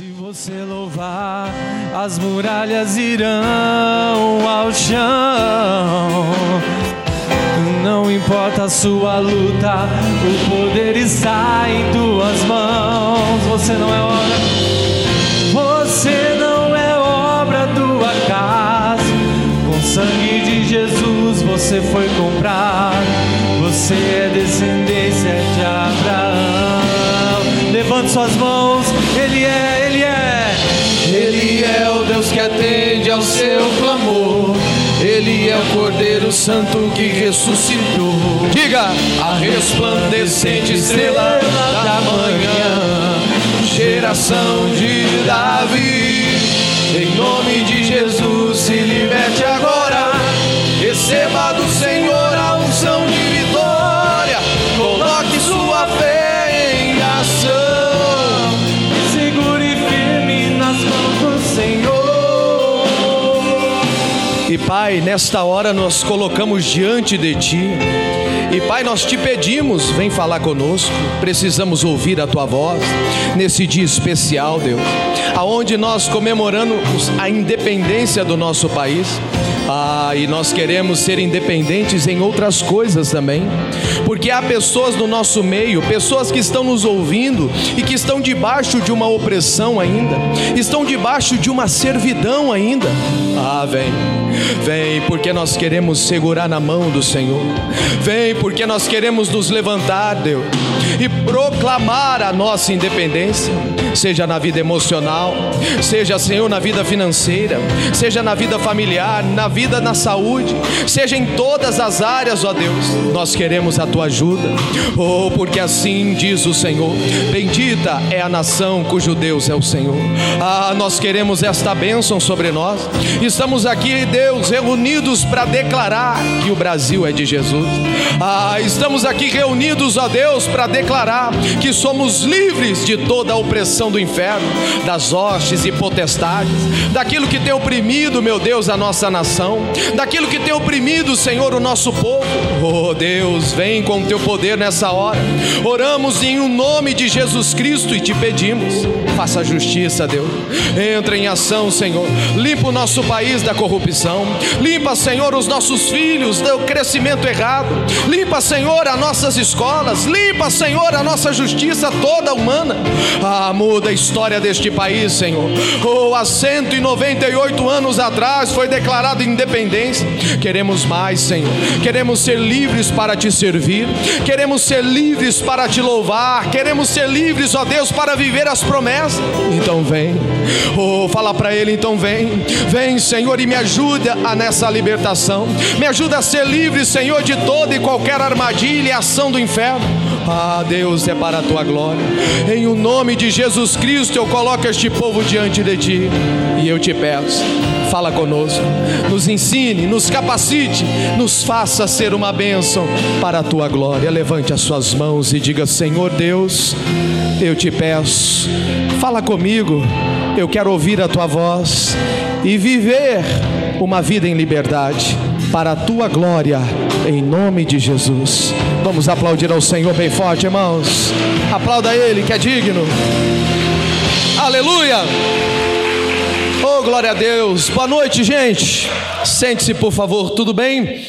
Se você louvar, as muralhas irão ao chão. Não importa a sua luta, o poder está em tuas mãos. Você não é obra, você não é obra do acaso. Com sangue de Jesus você foi comprado. Você é descendência de Abraão. Levante suas mãos, Ele é o Cordeiro Santo que ressuscitou. Diga, A resplandecente estrela da manhã, geração de Davi. Em nome de Jesus, E Pai, nesta hora nós colocamos diante de Ti. E Pai, nós te pedimos, vem falar conosco. Precisamos ouvir a Tua voz nesse dia especial, Deus, aonde nós comemoramos a independência do nosso país. Ah, e nós queremos ser independentes em outras coisas também, porque há pessoas no nosso meio, pessoas que estão nos ouvindo e que estão debaixo de uma opressão ainda, estão debaixo de uma servidão ainda. Ah, vem, vem, porque nós queremos segurar na mão do Senhor, vem, porque nós queremos nos levantar, Deus, e proclamar a nossa independência, seja na vida emocional, seja, Senhor, na vida financeira, seja na vida familiar, na vida na saúde, seja em todas as áreas, ó Deus, nós queremos a tua ajuda, oh, porque assim diz o Senhor: bendita é a nação cujo Deus é o Senhor. Ah, nós queremos esta bênção sobre nós, estamos aqui, Deus, reunidos para declarar que o Brasil é de Jesus, ah, estamos aqui reunidos, ó Deus, para declarar que somos livres de toda a opressão do inferno, das hostes e potestades, daquilo que tem oprimido, meu Deus, a nossa nação, daquilo que tem oprimido, Senhor, o nosso povo. Oh Deus, vem com o teu poder nessa hora. Oramos em o um nome de Jesus Cristo e te pedimos, faça justiça, Deus. Entra em ação, Senhor. Limpa o nosso país da corrupção. Limpa, Senhor, os nossos filhos do crescimento errado. Limpa, Senhor, as nossas escolas. Limpa, Senhor, a nossa justiça toda humana. Ah, muda a história deste país, Senhor. Oh, há 198 anos atrás foi declarada independência. Queremos mais, Senhor. Queremos ser livres para te servir. Queremos ser livres para te louvar. Queremos ser livres, ó Deus, para viver as promessas. Então vem. Oh, fala para ele, então vem. Vem, Senhor, e me ajuda a nessa libertação. Me ajuda a ser livre, Senhor, de toda e qualquer armadilha e ação do inferno. Ah, Deus, é para a tua glória. Em o nome de Jesus Cristo, eu coloco este povo diante de ti. E eu te peço, fala conosco, nos ensine, nos capacite, nos faça ser uma bênção para a tua glória. Levante as suas mãos e diga: Senhor Deus, eu te peço, fala comigo. Eu quero ouvir a tua voz e viver uma vida em liberdade para a tua glória, em nome de Jesus. Vamos aplaudir ao Senhor bem forte, irmãos. Aplauda Ele que é digno. Aleluia. Oh, glória a Deus. Boa noite, gente. Sente-se, por favor, tudo bem?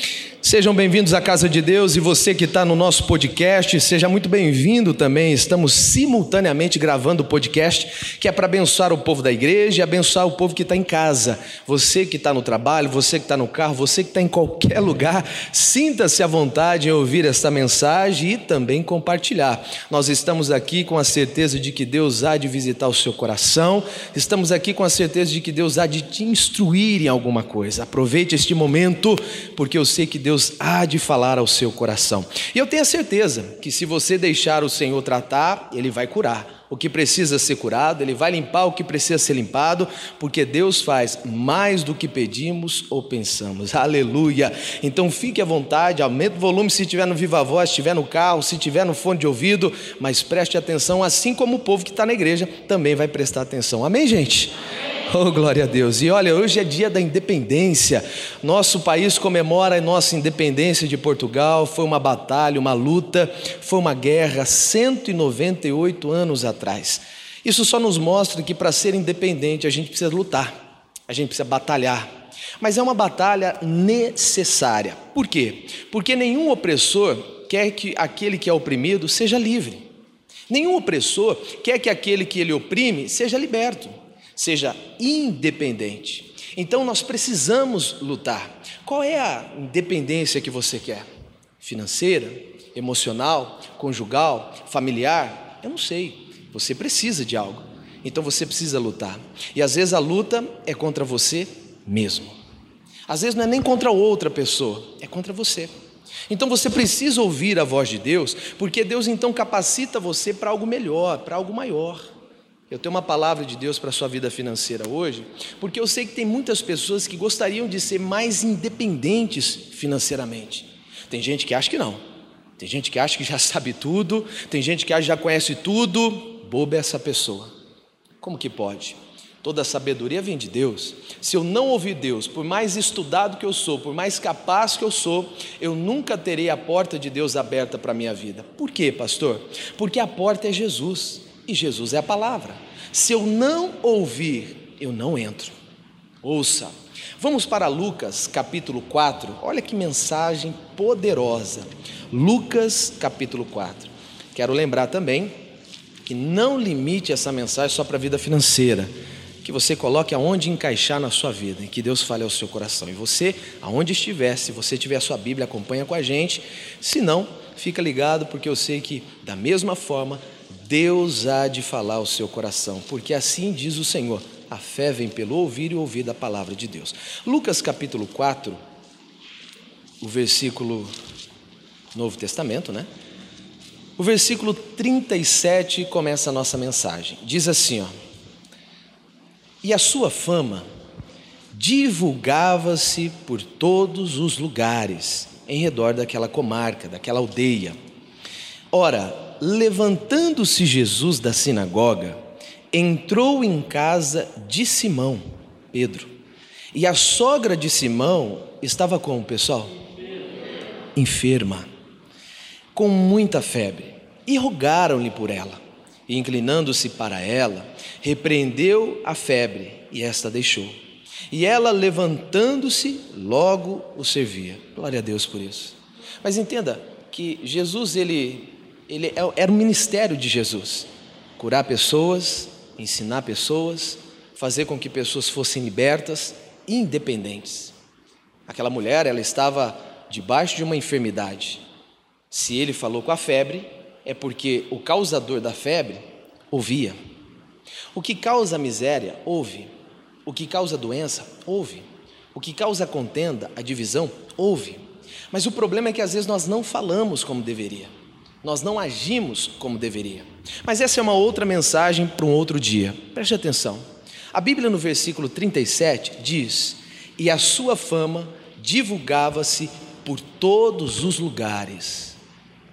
Sejam bem-vindos à casa de Deus e você que está no nosso podcast, seja muito bem-vindo também. Estamos simultaneamente gravando o podcast que é para abençoar o povo da igreja e abençoar o povo que está em casa. Você que está no trabalho, você que está no carro, você que está em qualquer lugar, sinta-se à vontade em ouvir esta mensagem e também compartilhar. Nós estamos aqui com a certeza de que Deus há de visitar o seu coração, estamos aqui com a certeza de que Deus há de te instruir em alguma coisa. Aproveite este momento, porque eu sei que Deus Deus há de falar ao seu coração. E eu tenho a certeza que se você deixar o Senhor tratar, Ele vai curar o que precisa ser curado, Ele vai limpar o que precisa ser limpado, porque Deus faz mais do que pedimos ou pensamos. Aleluia! Então fique à vontade, aumente o volume se estiver no viva voz, se estiver no carro, se estiver no fone de ouvido, mas preste atenção, assim como o povo que está na igreja também vai prestar atenção. Amém, gente? Oh, glória a Deus. E olha, hoje é dia da independência. Nosso país comemora a nossa independência de Portugal. Foi uma batalha, uma luta, foi uma guerra 198 anos atrás. Isso só nos mostra que para ser independente a gente precisa lutar, a gente precisa batalhar. Mas é uma batalha necessária. Por quê? Porque nenhum opressor quer que aquele que é oprimido seja livre. Nenhum opressor quer que aquele que ele oprime seja liberto, seja independente. Então nós precisamos lutar. Qual é a independência que você quer? Financeira, emocional, conjugal, familiar? Eu não sei. Você precisa de algo. Então você precisa lutar. E às vezes a luta é contra você mesmo. Às vezes não é nem contra outra pessoa, é contra você. Então você precisa ouvir a voz de Deus, porque Deus então capacita você para algo melhor, para algo maior. Eu tenho uma palavra de Deus para a sua vida financeira hoje, porque eu sei que tem muitas pessoas que gostariam de ser mais independentes financeiramente. Tem gente que acha que não. Tem gente que acha que já sabe tudo, tem gente que acha que já conhece tudo, boba é essa pessoa. Como que pode? Toda sabedoria vem de Deus. Se eu não ouvir Deus, por mais estudado que eu sou, por mais capaz que eu sou, eu nunca terei a porta de Deus aberta para a minha vida. Por quê, pastor? Porque a porta é Jesus e Jesus é a palavra. Se eu não ouvir, eu não entro. Ouça. Vamos para Lucas capítulo 4. Olha que mensagem poderosa. Lucas capítulo 4. Quero lembrar também que não limite essa mensagem só para a vida financeira, que você coloque aonde encaixar na sua vida e que Deus fale ao seu coração. E você, aonde estiver, se você tiver a sua Bíblia, acompanha com a gente. Se não, fica ligado, porque eu sei que da mesma forma Deus há de falar ao seu coração, porque assim diz o Senhor: a fé vem pelo ouvir e ouvir da palavra de Deus. Lucas capítulo 4, o versículo Novo Testamento, né? O versículo 37 começa a nossa mensagem. Diz assim, ó: E a sua fama divulgava-se por todos os lugares em redor daquela comarca, daquela aldeia. Ora, levantando-se Jesus da sinagoga, entrou em casa de Simão, Pedro. E a sogra de Simão estava como, pessoal? Enferma com muita febre, e rogaram-lhe por ela. E inclinando-se para ela, repreendeu a febre, e esta deixou. E ela, levantando-se, logo o servia. Glória a Deus por isso. Mas entenda que Jesus, ele, ele é, era o ministério de Jesus: curar pessoas, ensinar pessoas, fazer com que pessoas fossem libertas, independentes. Aquela mulher, ela estava debaixo de uma enfermidade, se ele falou com a febre, é porque o causador da febre ouvia. O que causa miséria, ouve. O que causa doença, ouve. O que causa a contenda, a divisão, ouve. Mas o problema é que às vezes nós não falamos como deveria. Nós não agimos como deveria. Mas essa é uma outra mensagem para um outro dia. Preste atenção. A Bíblia no versículo 37 diz: "E a sua fama divulgava-se por todos os lugares."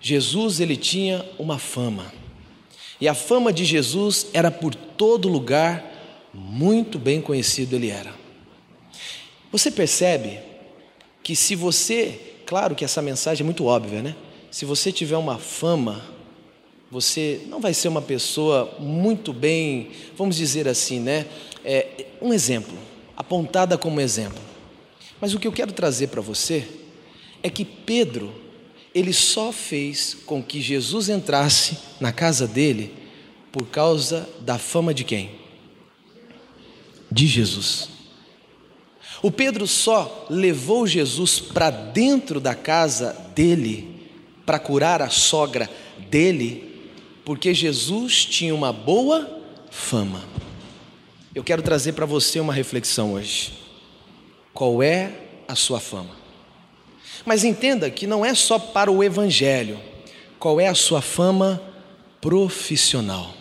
Jesus ele tinha uma fama. E a fama de Jesus era por todo lugar, muito bem conhecido ele era. Você percebe que se você, claro que essa mensagem é muito óbvia, né? Se você tiver uma fama, você não vai ser uma pessoa muito bem, vamos dizer assim, né? É, um exemplo, apontada como exemplo. Mas o que eu quero trazer para você é que Pedro ele só fez com que Jesus entrasse na casa dele por causa da fama de quem? De Jesus. O Pedro só levou Jesus para dentro da casa dele para curar a sogra dele, porque Jesus tinha uma boa fama. Eu quero trazer para você uma reflexão hoje. Qual é a sua fama? Mas entenda que não é só para o Evangelho. Qual é a sua fama profissional?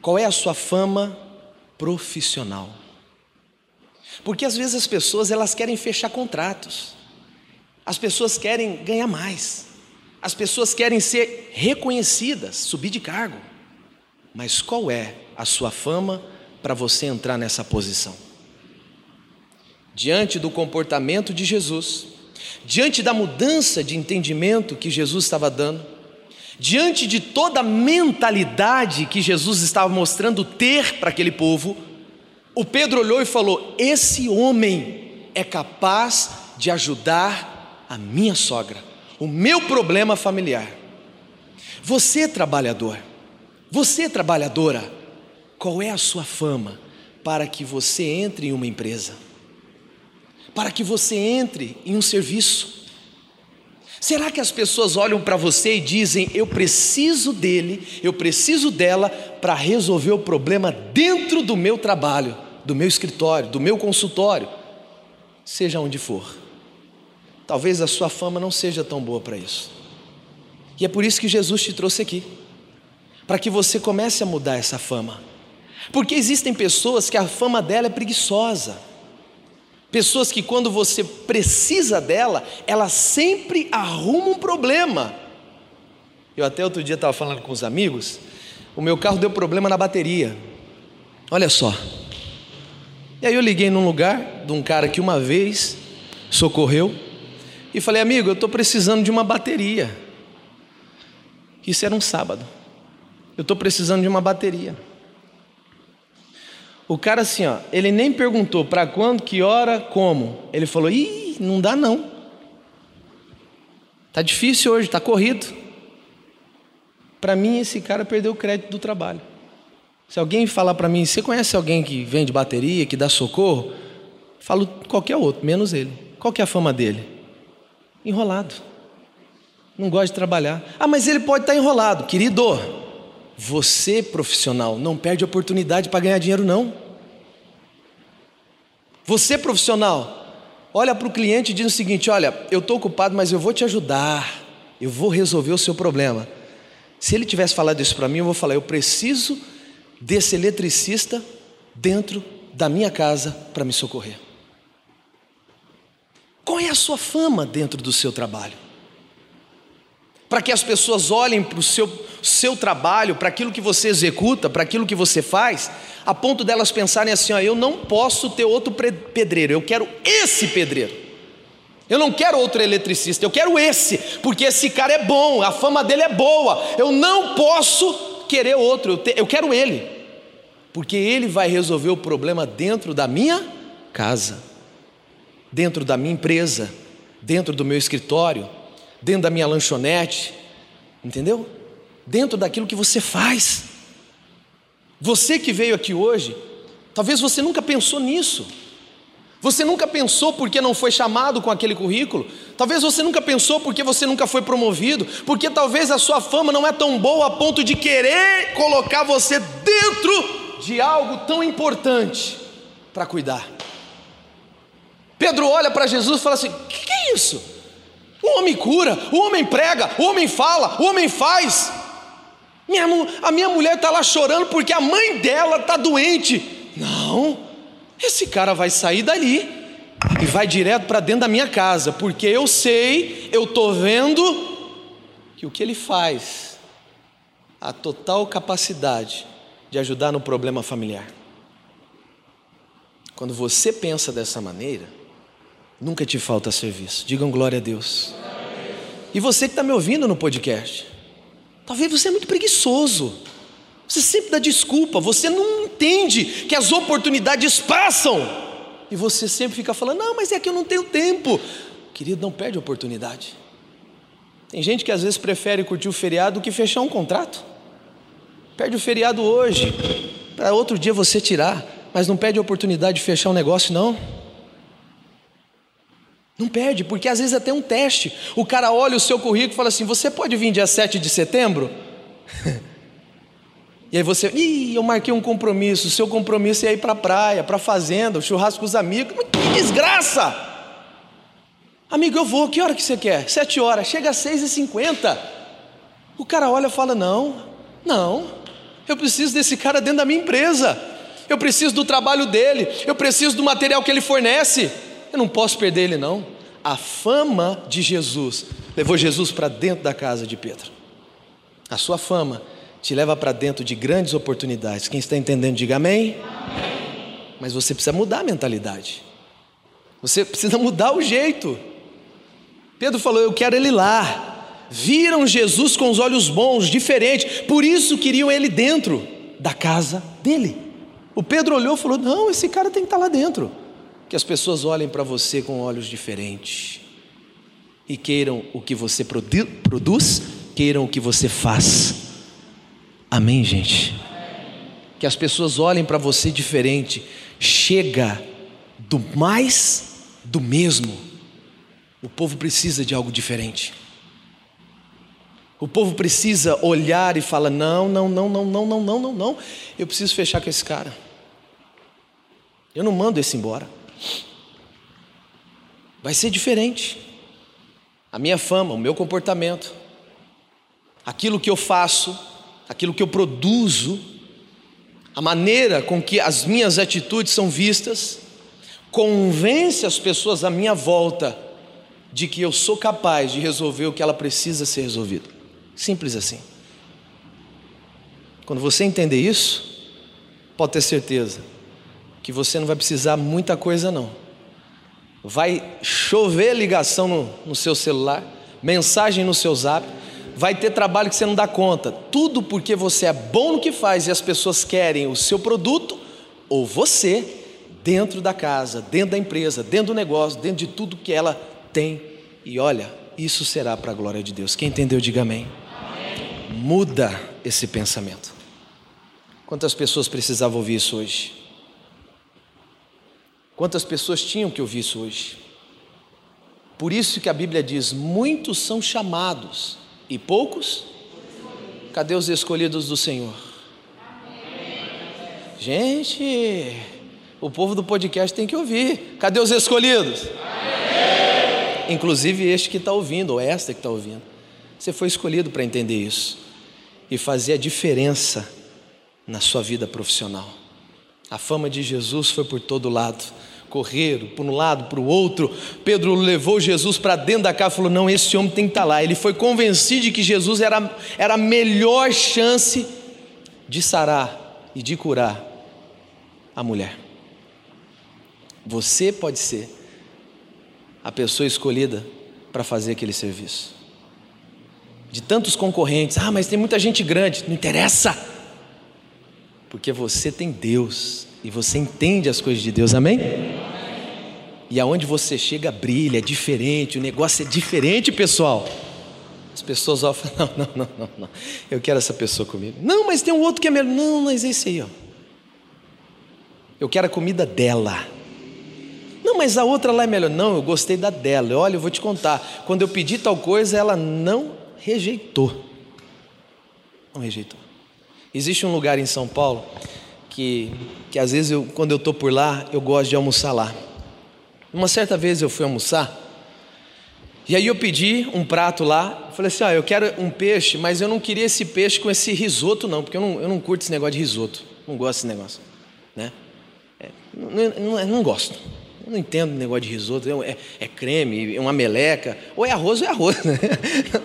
Qual é a sua fama profissional? Porque às vezes as pessoas elas querem fechar contratos. As pessoas querem ganhar mais. As pessoas querem ser reconhecidas, subir de cargo. Mas qual é a sua fama para você entrar nessa posição? diante do comportamento de Jesus, diante da mudança de entendimento que Jesus estava dando, Diante de toda a mentalidade que Jesus estava mostrando ter para aquele povo, o Pedro olhou e falou: Esse homem é capaz de ajudar a minha sogra, o meu problema familiar. Você, trabalhador, você, trabalhadora, qual é a sua fama para que você entre em uma empresa? Para que você entre em um serviço? Será que as pessoas olham para você e dizem: Eu preciso dele, eu preciso dela para resolver o problema dentro do meu trabalho, do meu escritório, do meu consultório, seja onde for? Talvez a sua fama não seja tão boa para isso. E é por isso que Jesus te trouxe aqui para que você comece a mudar essa fama. Porque existem pessoas que a fama dela é preguiçosa. Pessoas que quando você precisa dela, ela sempre arruma um problema. Eu até outro dia estava falando com os amigos, o meu carro deu problema na bateria. Olha só. E aí eu liguei num lugar de um cara que uma vez socorreu e falei, amigo, eu estou precisando de uma bateria. Isso era um sábado. Eu estou precisando de uma bateria. O cara assim, ó, ele nem perguntou para quando, que hora, como. Ele falou: "Ih, não dá não. Tá difícil hoje, tá corrido". Para mim esse cara perdeu o crédito do trabalho. Se alguém falar para mim, você conhece alguém que vende bateria, que dá socorro? Falo qualquer outro, menos ele. Qual que é a fama dele? Enrolado. Não gosta de trabalhar. Ah, mas ele pode estar tá enrolado, querido. Você, profissional, não perde oportunidade para ganhar dinheiro, não. Você, profissional, olha para o cliente e diz o seguinte: Olha, eu estou ocupado, mas eu vou te ajudar, eu vou resolver o seu problema. Se ele tivesse falado isso para mim, eu vou falar: Eu preciso desse eletricista dentro da minha casa para me socorrer. Qual é a sua fama dentro do seu trabalho? para que as pessoas olhem para o seu, seu trabalho, para aquilo que você executa, para aquilo que você faz, a ponto delas pensarem assim: ó, eu não posso ter outro pedreiro, eu quero esse pedreiro. Eu não quero outro eletricista, eu quero esse, porque esse cara é bom, a fama dele é boa. Eu não posso querer outro, eu, te, eu quero ele, porque ele vai resolver o problema dentro da minha casa, dentro da minha empresa, dentro do meu escritório dentro da minha lanchonete, entendeu? Dentro daquilo que você faz. Você que veio aqui hoje, talvez você nunca pensou nisso. Você nunca pensou porque não foi chamado com aquele currículo. Talvez você nunca pensou porque você nunca foi promovido. Porque talvez a sua fama não é tão boa a ponto de querer colocar você dentro de algo tão importante para cuidar. Pedro olha para Jesus e fala assim: O que, que é isso? O homem cura, o homem prega, o homem fala, o homem faz. Minha, a minha mulher está lá chorando porque a mãe dela está doente. Não, esse cara vai sair dali e vai direto para dentro da minha casa, porque eu sei, eu estou vendo que o que ele faz, a total capacidade de ajudar no problema familiar. Quando você pensa dessa maneira, Nunca te falta serviço. Digam glória a Deus. E você que está me ouvindo no podcast, talvez você é muito preguiçoso. Você sempre dá desculpa, você não entende que as oportunidades passam. E você sempre fica falando: não, mas é que eu não tenho tempo. Querido, não perde a oportunidade. Tem gente que às vezes prefere curtir o feriado do que fechar um contrato. Perde o feriado hoje, para outro dia você tirar, mas não perde a oportunidade de fechar um negócio, não. Não perde, porque às vezes é até um teste. O cara olha o seu currículo e fala assim: Você pode vir dia 7 de setembro? e aí você, ih, eu marquei um compromisso. O seu compromisso é ir para a praia, para a fazenda, churrasco com os amigos. Que desgraça! Amigo, eu vou, que hora que você quer? Sete horas, chega às seis e cinquenta. O cara olha e fala: Não, não, eu preciso desse cara dentro da minha empresa. Eu preciso do trabalho dele, eu preciso do material que ele fornece. Eu não posso perder ele, não. A fama de Jesus levou Jesus para dentro da casa de Pedro. A sua fama te leva para dentro de grandes oportunidades. Quem está entendendo, diga amém. amém. Mas você precisa mudar a mentalidade. Você precisa mudar o jeito. Pedro falou: Eu quero ele lá. viram Jesus com os olhos bons, diferente, por isso queriam ele dentro da casa dele. O Pedro olhou e falou: Não, esse cara tem que estar lá dentro. Que as pessoas olhem para você com olhos diferentes e queiram o que você produ produz, queiram o que você faz. Amém, gente? Que as pessoas olhem para você diferente. Chega do mais do mesmo. O povo precisa de algo diferente. O povo precisa olhar e falar: não, não, não, não, não, não, não, não, não. Eu preciso fechar com esse cara. Eu não mando esse embora. Vai ser diferente. A minha fama, o meu comportamento, aquilo que eu faço, aquilo que eu produzo, a maneira com que as minhas atitudes são vistas, convence as pessoas à minha volta de que eu sou capaz de resolver o que ela precisa ser resolvido. Simples assim. Quando você entender isso, pode ter certeza que você não vai precisar muita coisa não. Vai chover ligação no, no seu celular, mensagem no seu zap, vai ter trabalho que você não dá conta. Tudo porque você é bom no que faz e as pessoas querem o seu produto ou você dentro da casa, dentro da empresa, dentro do negócio, dentro de tudo que ela tem. E olha, isso será para a glória de Deus. Quem entendeu, diga amém muda esse pensamento. Quantas pessoas precisavam ouvir isso hoje? Quantas pessoas tinham que ouvir isso hoje? Por isso que a Bíblia diz: muitos são chamados e poucos? Cadê os escolhidos do Senhor? Gente, o povo do podcast tem que ouvir. Cadê os escolhidos? Inclusive este que está ouvindo, ou esta que está ouvindo. Você foi escolhido para entender isso e fazer a diferença na sua vida profissional. A fama de Jesus foi por todo lado. Correram para um lado, para o outro. Pedro levou Jesus para dentro da casa e falou: Não, esse homem tem que estar tá lá. Ele foi convencido de que Jesus era, era a melhor chance de sarar e de curar a mulher. Você pode ser a pessoa escolhida para fazer aquele serviço de tantos concorrentes. Ah, mas tem muita gente grande. Não interessa. Porque você tem Deus e você entende as coisas de Deus, amém? E aonde você chega brilha, é diferente, o negócio é diferente, pessoal. As pessoas ó, falam, não, não, não, não, eu quero essa pessoa comigo. Não, mas tem um outro que é melhor. Não, mas é esse aí, ó. Eu quero a comida dela. Não, mas a outra lá é melhor. Não, eu gostei da dela. Olha, eu vou te contar. Quando eu pedi tal coisa, ela não rejeitou. Não rejeitou. Existe um lugar em São Paulo que, que às vezes, eu, quando eu estou por lá, eu gosto de almoçar lá. Uma certa vez eu fui almoçar, e aí eu pedi um prato lá, falei assim, ah, eu quero um peixe, mas eu não queria esse peixe com esse risoto não, porque eu não, eu não curto esse negócio de risoto, não gosto desse negócio, né? É, não, não, não gosto. Eu não entendo negócio de risoto, é, é creme, é uma meleca, ou é arroz ou é arroz, né?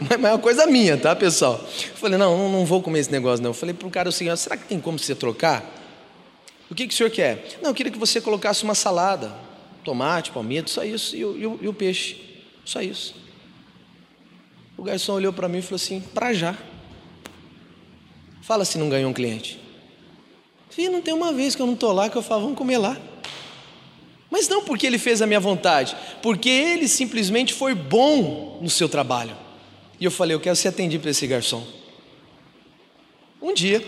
Mas é uma coisa minha, tá, pessoal? Eu falei, não, não vou comer esse negócio, não. Eu falei para o cara o seguinte, será que tem como você trocar? O que, que o senhor quer? Não, eu queria que você colocasse uma salada, tomate, palmito, só isso, e o, e o, e o peixe, só isso. O garçom olhou para mim e falou assim, para já. Fala se não ganhou um cliente. Fih, não tem uma vez que eu não estou lá que eu falo, vamos comer lá. Mas não porque ele fez a minha vontade, porque ele simplesmente foi bom no seu trabalho. E eu falei, eu quero ser atendido por esse garçom. Um dia,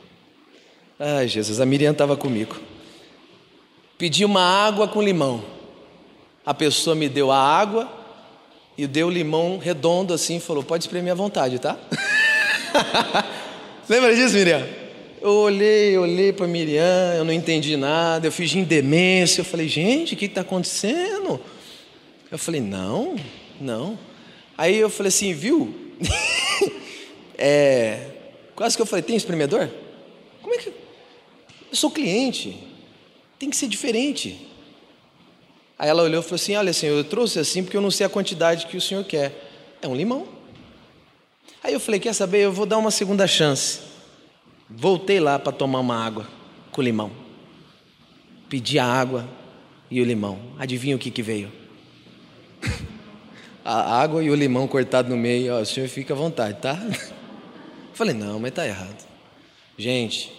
ai Jesus, a Miriam estava comigo. Pedi uma água com limão. A pessoa me deu a água e deu limão redondo assim, falou: pode espremer à vontade, tá? Lembra disso, Miriam? Eu olhei, olhei para Miriam, eu não entendi nada, eu fingi demência. Eu falei, gente, o que está acontecendo? Eu falei, não, não. Aí eu falei assim, viu? é, quase que eu falei, tem espremedor? Como é que. Eu sou cliente, tem que ser diferente. Aí ela olhou e falou assim: Olha, senhor, eu trouxe assim porque eu não sei a quantidade que o senhor quer. É um limão. Aí eu falei: Quer saber? Eu vou dar uma segunda chance. Voltei lá para tomar uma água com limão. Pedi a água e o limão. Adivinha o que, que veio? a água e o limão cortado no meio, ó, o senhor fica à vontade, tá? Falei, não, mas tá errado. Gente,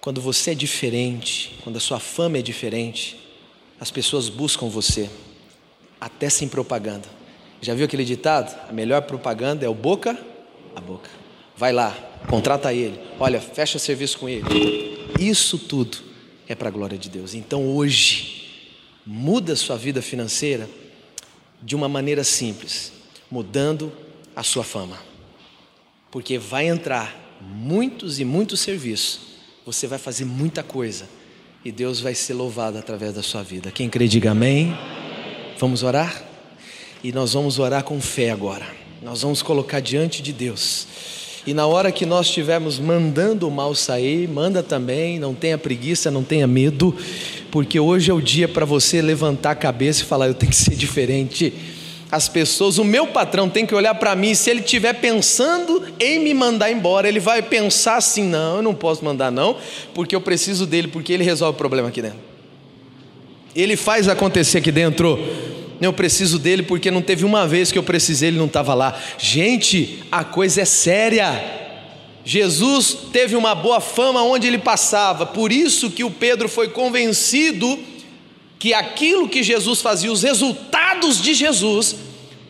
quando você é diferente, quando a sua fama é diferente, as pessoas buscam você, até sem propaganda. Já viu aquele ditado? A melhor propaganda é o boca a boca. Vai lá, contrata ele, olha, fecha serviço com ele. Isso tudo é para a glória de Deus. Então hoje, muda sua vida financeira de uma maneira simples, mudando a sua fama. Porque vai entrar muitos e muitos serviços, você vai fazer muita coisa e Deus vai ser louvado através da sua vida. Quem crê, diga amém. Vamos orar? E nós vamos orar com fé agora. Nós vamos colocar diante de Deus. E na hora que nós estivermos mandando o mal sair, manda também, não tenha preguiça, não tenha medo, porque hoje é o dia para você levantar a cabeça e falar: eu tenho que ser diferente. As pessoas, o meu patrão tem que olhar para mim, se ele estiver pensando em me mandar embora, ele vai pensar assim: não, eu não posso mandar, não, porque eu preciso dele, porque ele resolve o problema aqui dentro. Ele faz acontecer aqui dentro. Eu preciso dele porque não teve uma vez que eu precisei, ele não estava lá. Gente, a coisa é séria. Jesus teve uma boa fama onde ele passava, por isso que o Pedro foi convencido que aquilo que Jesus fazia, os resultados de Jesus,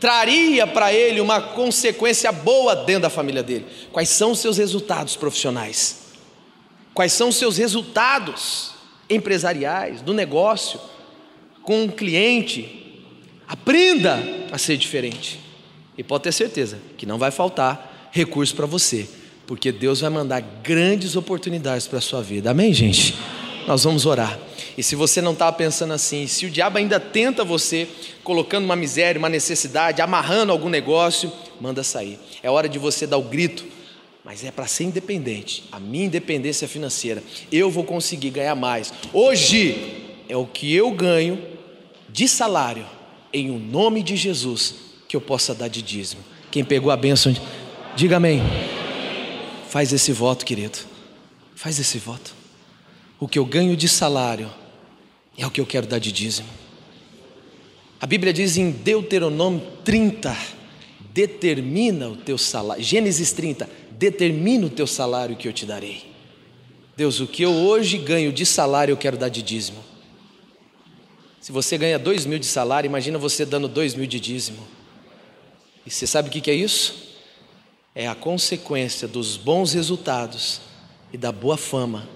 traria para ele uma consequência boa dentro da família dele. Quais são os seus resultados profissionais? Quais são os seus resultados empresariais, do negócio, com um cliente? Aprenda a ser diferente. E pode ter certeza que não vai faltar recurso para você, porque Deus vai mandar grandes oportunidades para a sua vida. Amém, gente? Nós vamos orar. E se você não estava pensando assim, se o diabo ainda tenta você, colocando uma miséria, uma necessidade, amarrando algum negócio, manda sair. É hora de você dar o grito, mas é para ser independente. A minha independência financeira, eu vou conseguir ganhar mais. Hoje é o que eu ganho de salário em o nome de Jesus que eu possa dar de dízimo. Quem pegou a bênção, diga amém. Faz esse voto, querido. Faz esse voto. O que eu ganho de salário é o que eu quero dar de dízimo. A Bíblia diz em Deuteronômio 30: determina o teu salário. Gênesis 30, determina o teu salário que eu te darei. Deus, o que eu hoje ganho de salário eu quero dar de dízimo. Se você ganha dois mil de salário, imagina você dando dois mil de dízimo. E você sabe o que é isso? É a consequência dos bons resultados e da boa fama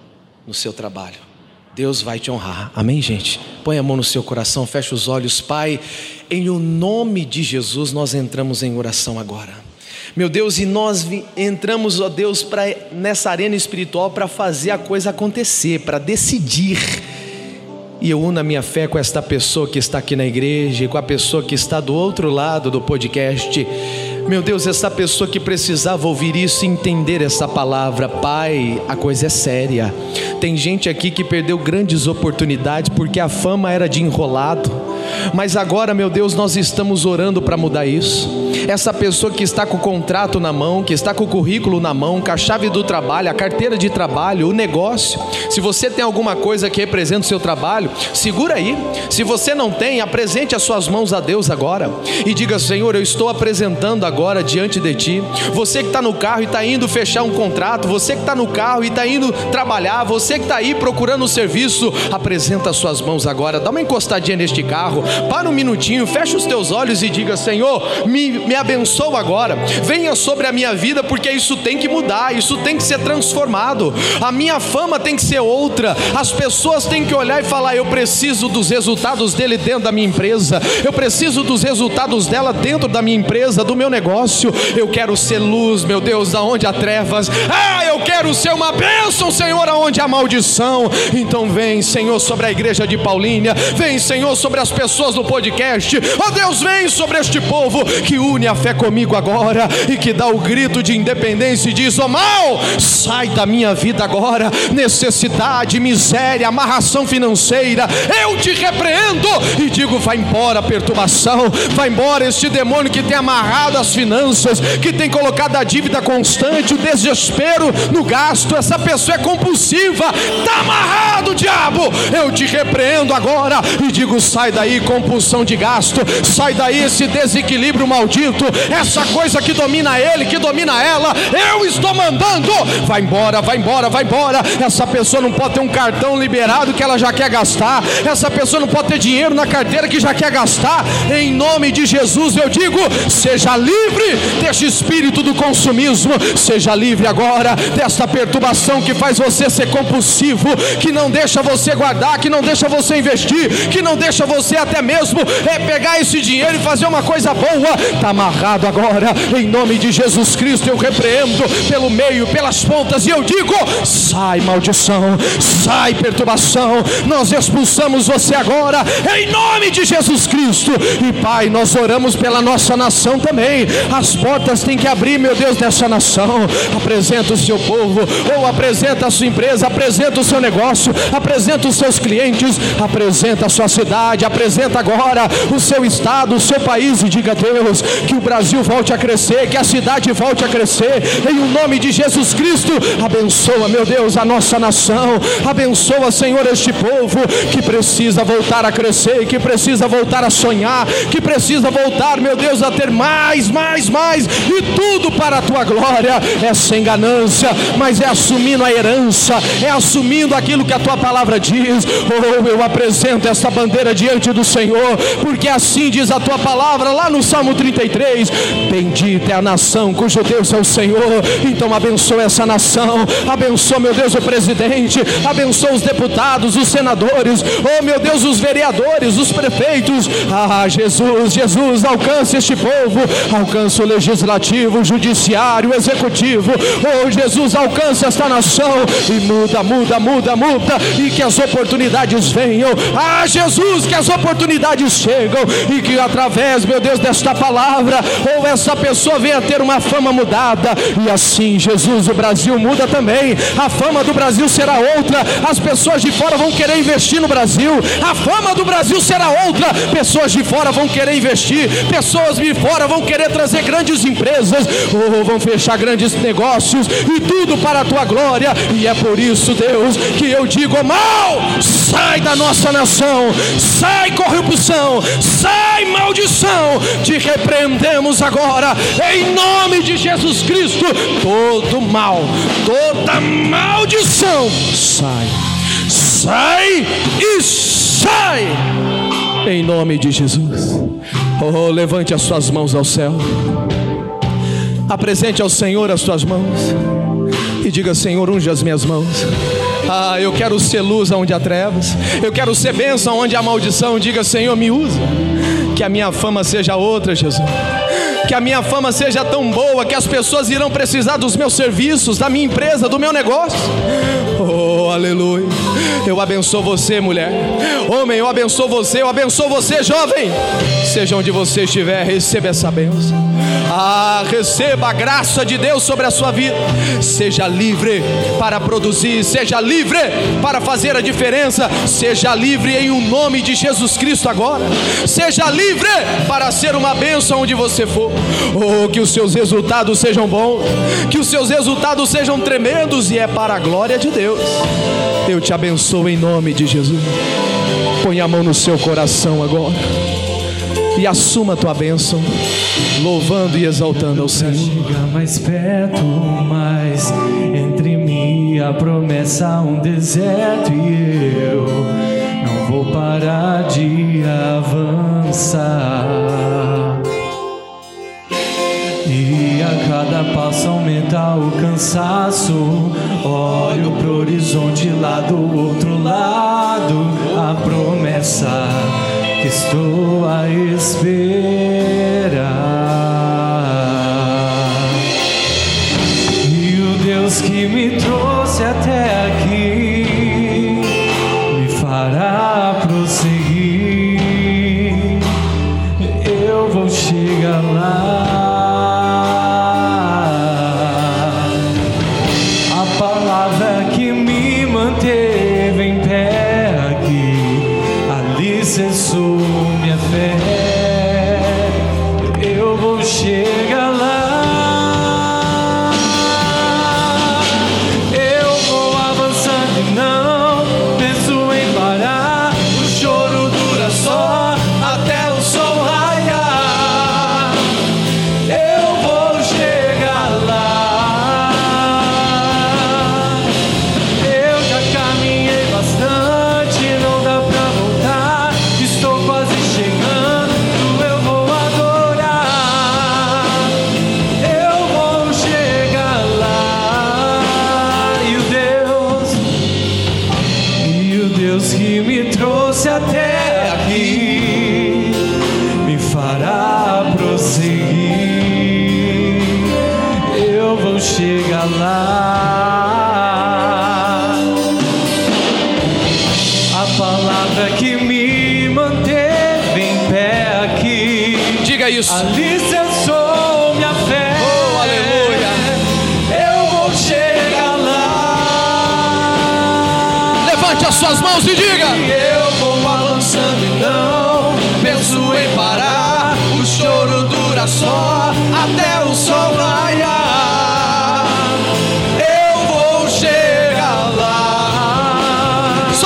no seu trabalho. Deus vai te honrar. Amém, gente? Põe a mão no seu coração, fecha os olhos, Pai. Em o nome de Jesus, nós entramos em oração agora. Meu Deus, e nós entramos, ó Deus, pra, nessa arena espiritual para fazer a coisa acontecer, para decidir e eu uno a minha fé com esta pessoa que está aqui na igreja e com a pessoa que está do outro lado do podcast. Meu Deus, essa pessoa que precisava ouvir isso e entender essa palavra, Pai, a coisa é séria. Tem gente aqui que perdeu grandes oportunidades porque a fama era de enrolado. Mas agora, meu Deus, nós estamos orando para mudar isso essa pessoa que está com o contrato na mão, que está com o currículo na mão, com a chave do trabalho, a carteira de trabalho, o negócio. Se você tem alguma coisa que representa o seu trabalho, segura aí. Se você não tem, apresente as suas mãos a Deus agora e diga: Senhor, eu estou apresentando agora diante de Ti. Você que está no carro e está indo fechar um contrato, você que está no carro e está indo trabalhar, você que está aí procurando um serviço, apresenta as suas mãos agora. Dá uma encostadinha neste carro, para um minutinho, fecha os teus olhos e diga: Senhor, me, me abençoa agora, venha sobre a minha vida, porque isso tem que mudar, isso tem que ser transformado, a minha fama tem que ser outra, as pessoas têm que olhar e falar: eu preciso dos resultados dele dentro da minha empresa, eu preciso dos resultados dela dentro da minha empresa, do meu negócio, eu quero ser luz, meu Deus, aonde há trevas, ah, eu quero ser uma bênção, Senhor, aonde há maldição, então vem, Senhor, sobre a igreja de Paulínia, vem, Senhor, sobre as pessoas do podcast, ó oh, Deus, vem sobre este povo que une a fé comigo agora e que dá o grito de independência e diz: O oh, mal, sai da minha vida agora, necessidade, miséria, amarração financeira, eu te repreendo e digo: vai embora a perturbação, vai embora este demônio que tem amarrado as finanças, que tem colocado a dívida constante, o desespero no gasto. Essa pessoa é compulsiva, está amarrado, diabo. Eu te repreendo agora e digo: sai daí compulsão de gasto, sai daí esse desequilíbrio maldito, essa coisa que domina ele, que domina ela. Eu estou mandando, vai embora, vai embora, vai embora. Essa pessoa não pode ter um cartão liberado que ela já quer gastar, essa pessoa não pode ter dinheiro na carteira que já quer gastar. Em nome de Jesus eu digo: seja livre deste espírito do consumismo, seja livre agora desta perturbação que faz você ser compulsivo, que não deixa você guardar, que não deixa você investir, que não deixa você até mesmo é, pegar esse dinheiro e fazer uma coisa boa. Está amarrado agora, em nome de Jesus Cristo. Eu repreendo pelo meio, pelas pontas, e eu digo: sai maldição, sai perturbação. Nós expulsamos você agora, em nome de Jesus Cristo. E Pai, nós oramos pela nossa nação também. As portas têm que abrir, meu Deus, dessa nação. Apresenta o seu povo, ou apresenta a sua empresa, apresenta o seu negócio, apresenta os seus clientes, apresenta a sua cidade, apresenta agora o seu estado, o seu país e diga a Deus que o Brasil volte a crescer, que a cidade volte a crescer, em o nome de Jesus Cristo. Abençoa, meu Deus, a nossa nação, abençoa, Senhor, este povo que precisa voltar a crescer, que precisa voltar a sonhar, que precisa voltar, meu Deus, a ter mais, mais, mais, e tudo para a tua glória. É sem ganância, mas é assumindo a herança, é assumindo aquilo que a tua palavra diz. Oh, eu apresento essa bandeira diante do Senhor, porque assim diz a tua palavra lá no Salmo 33: Bendita é a nação cujo Deus é o Senhor. Então abençoa essa nação, abençoa, meu Deus, o presidente, abençoa os deputados, os senadores, oh meu Deus, os vereadores, os prefeitos. Ah, Jesus, Jesus, alcance este povo, alcance o legislativo, o judiciário, o executivo. Oh Jesus, alcance esta nação e muda, muda, muda, muda, e que as oportunidades venham. Ah, Jesus, que as oportunidades chegam e que através, meu Deus, desta palavra, ou essa pessoa venha ter uma fama mudada. E assim, Jesus, o Brasil muda também. A fama do Brasil será outra. As pessoas de fora vão querer investir no Brasil. A fama do Brasil será outra. Pessoas de fora vão querer investir. Pessoas de fora vão querer trazer grandes empresas. Ou vão fechar grandes negócios. E tudo para a tua glória. E é por isso, Deus, que eu digo: mal, sai da nossa nação. Sai corrupção. Sai maldição. Te repreendemos agora. Em nome de Jesus Cristo. Todo mal, toda maldição. Sai. Sai e sai. Em nome de Jesus. Oh, levante as suas mãos ao céu. Apresente ao Senhor as suas mãos. E diga: Senhor, unge as minhas mãos. Ah, eu quero ser luz onde há trevas. Eu quero ser bênção onde há maldição. Diga: Senhor, me usa. Que a minha fama seja outra, Jesus que a minha fama seja tão boa que as pessoas irão precisar dos meus serviços, da minha empresa, do meu negócio. Oh, aleluia. Eu abençoo você, mulher. Homem, eu abençoo você, eu abençoo você, jovem. Seja onde você estiver, receba essa bênção. Ah, receba a graça de Deus sobre a sua vida. Seja livre para produzir, seja livre para fazer a diferença, seja livre em o um nome de Jesus Cristo agora. Seja livre para ser uma bênção onde você for. Oh, que os seus resultados sejam bons, que os seus resultados sejam tremendos e é para a glória de Deus. Eu te abençoo em nome de Jesus. Põe a mão no seu coração agora e assuma a tua bênção, louvando e exaltando ao Senhor. Chega mais perto, mas entre mim a promessa um deserto e eu não vou parar de avançar. E a cada passo aumenta o cansaço. Lá do outro lado, a promessa que estou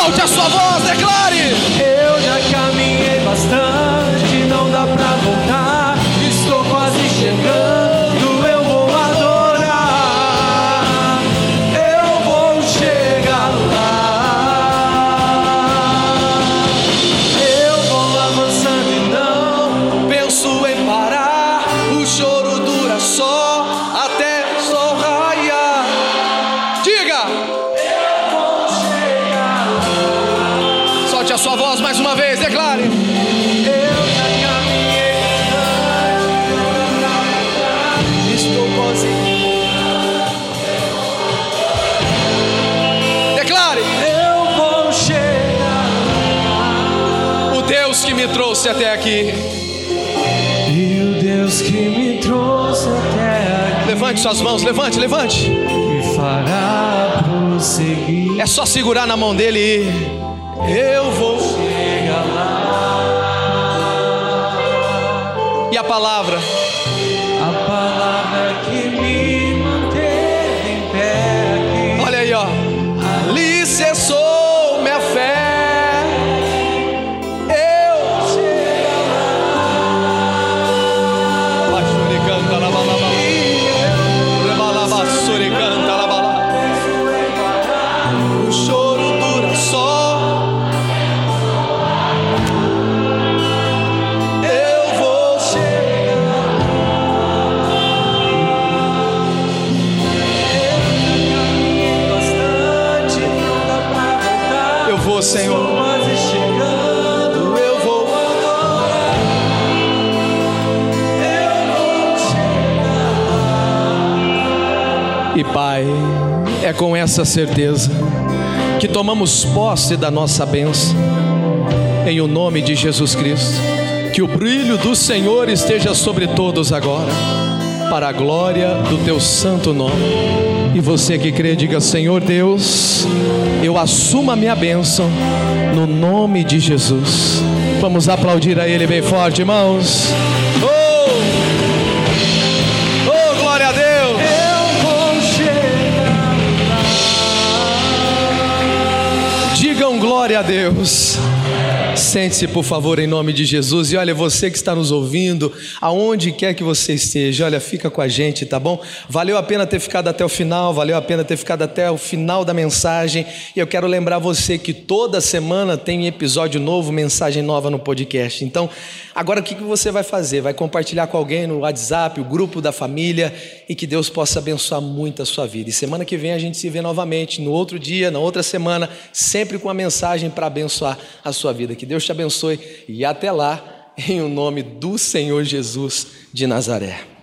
Solte a sua voz, aqui. E o Deus que me trouxe até aqui Levante suas mãos, levante, levante. me fará prosseguir. É só segurar na mão dele e eu vou. Chega lá, E a palavra, Pai, é com essa certeza que tomamos posse da nossa bênção, em o nome de Jesus Cristo. Que o brilho do Senhor esteja sobre todos agora, para a glória do teu santo nome. E você que crê, diga: Senhor Deus, eu assumo a minha bênção, no nome de Jesus. Vamos aplaudir a Ele bem forte, irmãos. Glória a Deus. Sente-se, por favor, em nome de Jesus. E olha, você que está nos ouvindo, aonde quer que você esteja, olha, fica com a gente, tá bom? Valeu a pena ter ficado até o final, valeu a pena ter ficado até o final da mensagem. E eu quero lembrar você que toda semana tem episódio novo, mensagem nova no podcast. Então, agora o que você vai fazer? Vai compartilhar com alguém no WhatsApp, o grupo da família, e que Deus possa abençoar muito a sua vida. E semana que vem a gente se vê novamente, no outro dia, na outra semana, sempre com uma mensagem para abençoar a sua vida. Que Deus te abençoe e até lá, em o nome do Senhor Jesus de Nazaré.